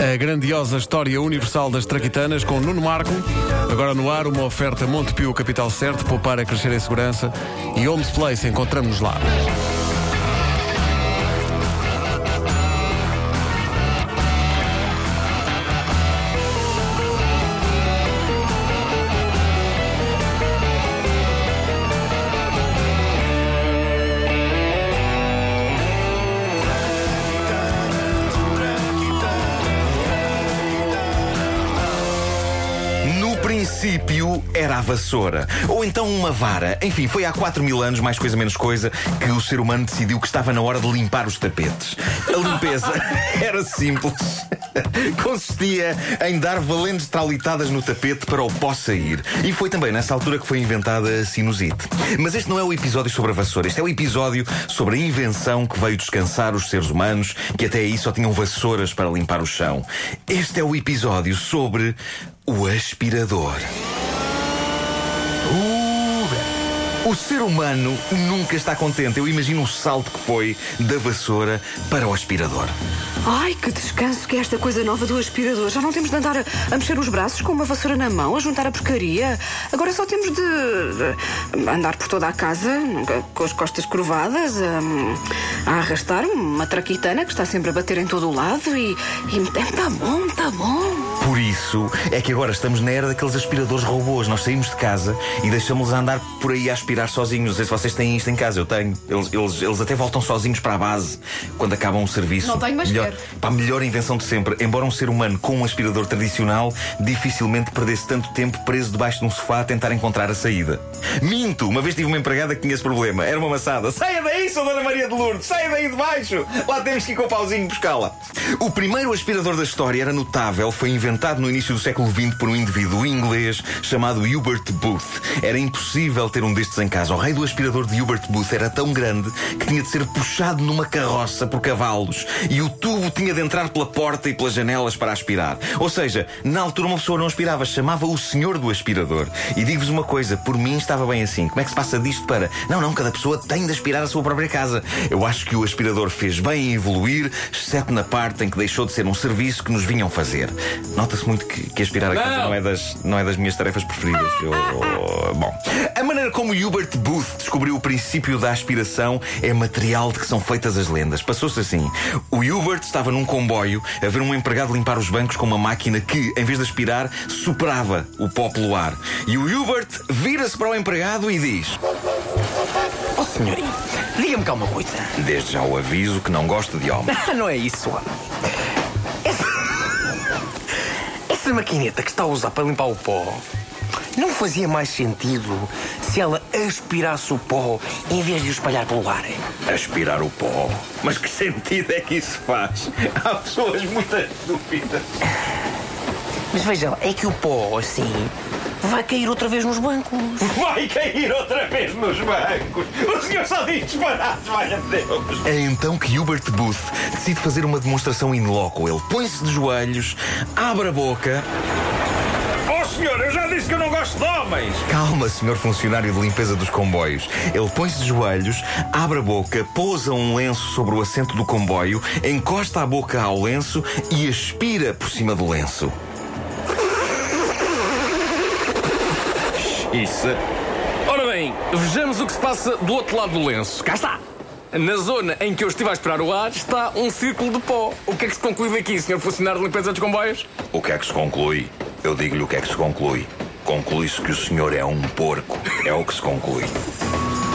A grandiosa história universal das traquitanas com Nuno Marco. Agora no ar, uma oferta Montepio Capital Certo, poupar a crescer em segurança. E Homes Place, encontramos-nos lá. Princípio era a vassoura. Ou então uma vara. Enfim, foi há 4 mil anos, mais coisa menos coisa, que o ser humano decidiu que estava na hora de limpar os tapetes. A limpeza era simples. Consistia em dar valentes traulitadas no tapete para o pó sair. E foi também nessa altura que foi inventada a sinusite. Mas este não é o episódio sobre a vassoura. Este é o episódio sobre a invenção que veio descansar os seres humanos, que até aí só tinham vassouras para limpar o chão. Este é o episódio sobre o aspirador. O ser humano nunca está contente. Eu imagino o salto que foi da vassoura para o aspirador. Ai, que descanso que é esta coisa nova do aspirador. Já não temos de andar a, a mexer os braços com uma vassoura na mão, a juntar a porcaria. Agora só temos de, de andar por toda a casa com as costas curvadas, a, a arrastar uma traquitana que está sempre a bater em todo o lado e. Está bom, está bom. Por isso é que agora estamos na era daqueles aspiradores robôs. Nós saímos de casa e deixamos-los andar por aí a aspirar sozinhos. Não sei se vocês têm isto em casa, eu tenho. Eles, eles, eles até voltam sozinhos para a base quando acabam o serviço. Não tenho, mas melhor, quero. Pá, melhor invenção de sempre. Embora um ser humano com um aspirador tradicional dificilmente perdesse tanto tempo preso debaixo de um sofá a tentar encontrar a saída. Minto! Uma vez tive uma empregada que tinha esse problema. Era uma maçada. Saia daí, sou Dona Maria de Lourdes! Saia daí de baixo! Lá temos que ir com o pauzinho buscá-la. O primeiro aspirador da história era notável. Foi inventado no início do século XX por um indivíduo inglês chamado Hubert Booth. Era impossível ter um destes em casa. O rei do aspirador de Hubert Booth era tão grande que tinha de ser puxado numa carroça por cavalos e o tubo tinha de entrar pela porta e pelas janelas para aspirar. Ou seja, na altura uma pessoa não aspirava, chamava o senhor do aspirador. E digo-vos uma coisa, por mim estava bem assim. Como é que se passa disto para. Não, não, cada pessoa tem de aspirar a sua própria casa. Eu acho que o aspirador fez bem em evoluir, exceto na parte em que deixou de ser um serviço que nos vinham fazer. Nota-se muito que, que aspirar a casa Não. não é, das, não é das minhas tarefas preferidas. Eu- bom, a maneira como Hubert Booth descobriu o princípio da aspiração é material de que são feitas as lendas. Passou-se assim: o Hubert estava num comboio a ver um empregado limpar os bancos com uma máquina que, em vez de aspirar, soprava o pó pelo ar. E o Hubert vira-se para o empregado e diz: Oh, senhorinho, diga-me cá uma coisa. Desde já o aviso que não gosto de homem. Não é isso. Essa... Essa maquineta que está a usar para limpar o pó não fazia mais sentido se ela aspirasse o pó em vez de o espalhar pelo ar. Aspirar o pó. Mas que sentido é que isso faz? Há pessoas muito estúpidas. Mas veja lá, é que o pó, assim, vai cair outra vez nos bancos. Vai cair outra vez nos bancos! O senhor só diz disparates, valha Deus! É então que Hubert Booth decide fazer uma demonstração in loco. Ele põe-se de joelhos, abre a boca. De homens! Calma, senhor funcionário de limpeza dos comboios. Ele põe-se de joelhos, abre a boca, pousa um lenço sobre o assento do comboio, encosta a boca ao lenço e aspira por cima do lenço. Isso. Ora bem, vejamos o que se passa do outro lado do lenço. Cá está. Na zona em que eu estive a esperar o ar está um círculo de pó. O que é que se conclui daqui, senhor funcionário de limpeza dos comboios? O que é que se conclui? Eu digo-lhe o que é que se conclui. Conclui-se que o senhor é um porco. É o que se conclui.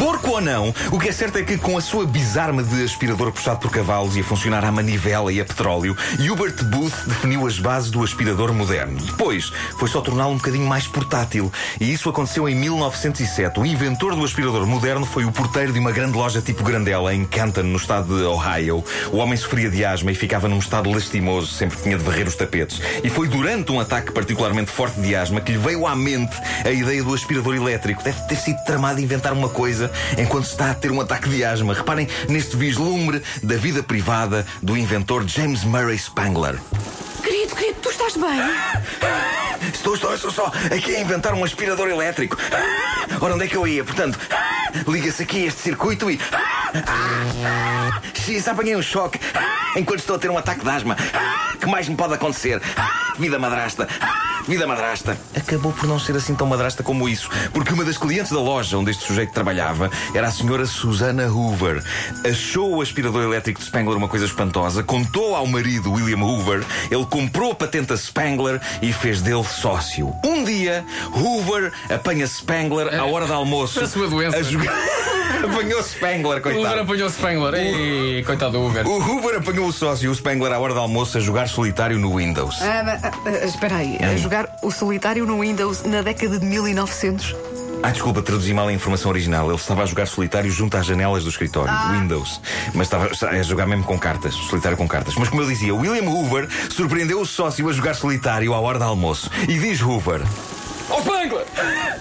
Porco ou não, o que é certo é que com a sua bizarma de aspirador puxado por cavalos e a funcionar à manivela e a petróleo, Hubert Booth definiu as bases do aspirador moderno. Depois, foi só torná-lo um bocadinho mais portátil. E isso aconteceu em 1907. O inventor do aspirador moderno foi o porteiro de uma grande loja tipo Grandela, em Canton, no estado de Ohio. O homem sofria de asma e ficava num estado lastimoso sempre tinha de varrer os tapetes. E foi durante um ataque particularmente forte de asma que lhe veio à mente a ideia do aspirador elétrico. Deve ter sido tramado inventar uma coisa enquanto está a ter um ataque de asma. Reparem neste vislumbre da vida privada do inventor James Murray Spangler. Querido, querido, tu estás bem? Estou, estou, estou só aqui a inventar um aspirador elétrico. Ora, onde é que eu ia? Portanto, liga-se aqui este circuito e. X, apanhei um choque enquanto estou a ter um ataque de asma. Que mais me pode acontecer? Vida madrasta. Vida madrasta. Acabou por não ser assim tão madrasta como isso, porque uma das clientes da loja onde este sujeito trabalhava era a senhora Susana Hoover. Achou o aspirador elétrico de Spangler uma coisa espantosa, contou ao marido William Hoover, ele comprou a patente a Spangler e fez dele sócio. Um dia, Hoover apanha Spangler à hora do almoço. É a sua doença. A jogar... Apanhou Spangler, O coitado. Uber apanhou o Spangler. Ei, coitado do Uber. O Hoover apanhou o sócio, o Spangler, à hora do almoço a jogar solitário no Windows. Ah, ah, ah, espera aí, a jogar o solitário no Windows na década de 1900. Ah, desculpa, traduzi mal a informação original. Ele estava a jogar solitário junto às janelas do escritório, Windows. Mas estava a jogar mesmo com cartas, solitário com cartas. Mas como eu dizia, William Hoover surpreendeu o sócio a jogar solitário à hora do almoço. E diz Hoover: Ó Spangler!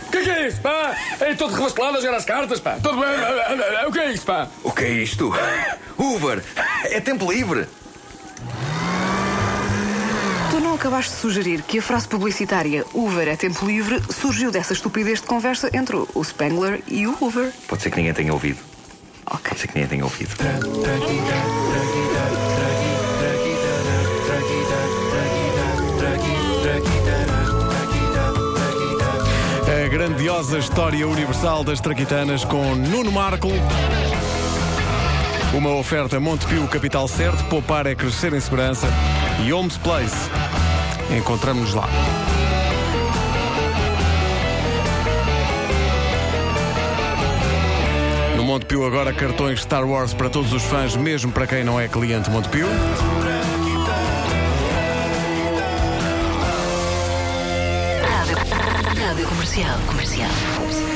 O que é que é isso, pá? É todo revasculado a jogar as cartas, pá. Tudo bem? O que é isso, pá? O que é isto? Hoover, é tempo livre. Tu não acabaste de sugerir que a frase publicitária Uber é tempo livre surgiu dessa estupidez de conversa entre o Spangler e o Hoover. Pode ser que ninguém tenha ouvido. Ok. Pode ser que ninguém tenha ouvido. Grandiosa história universal das traquitanas com Nuno Marco. Uma oferta Montepio Capital Certo, poupar é crescer em segurança e Homes Place. Encontramos-nos lá. No Montepio agora cartões Star Wars para todos os fãs, mesmo para quem não é cliente Montepio. Comercial. Comercial.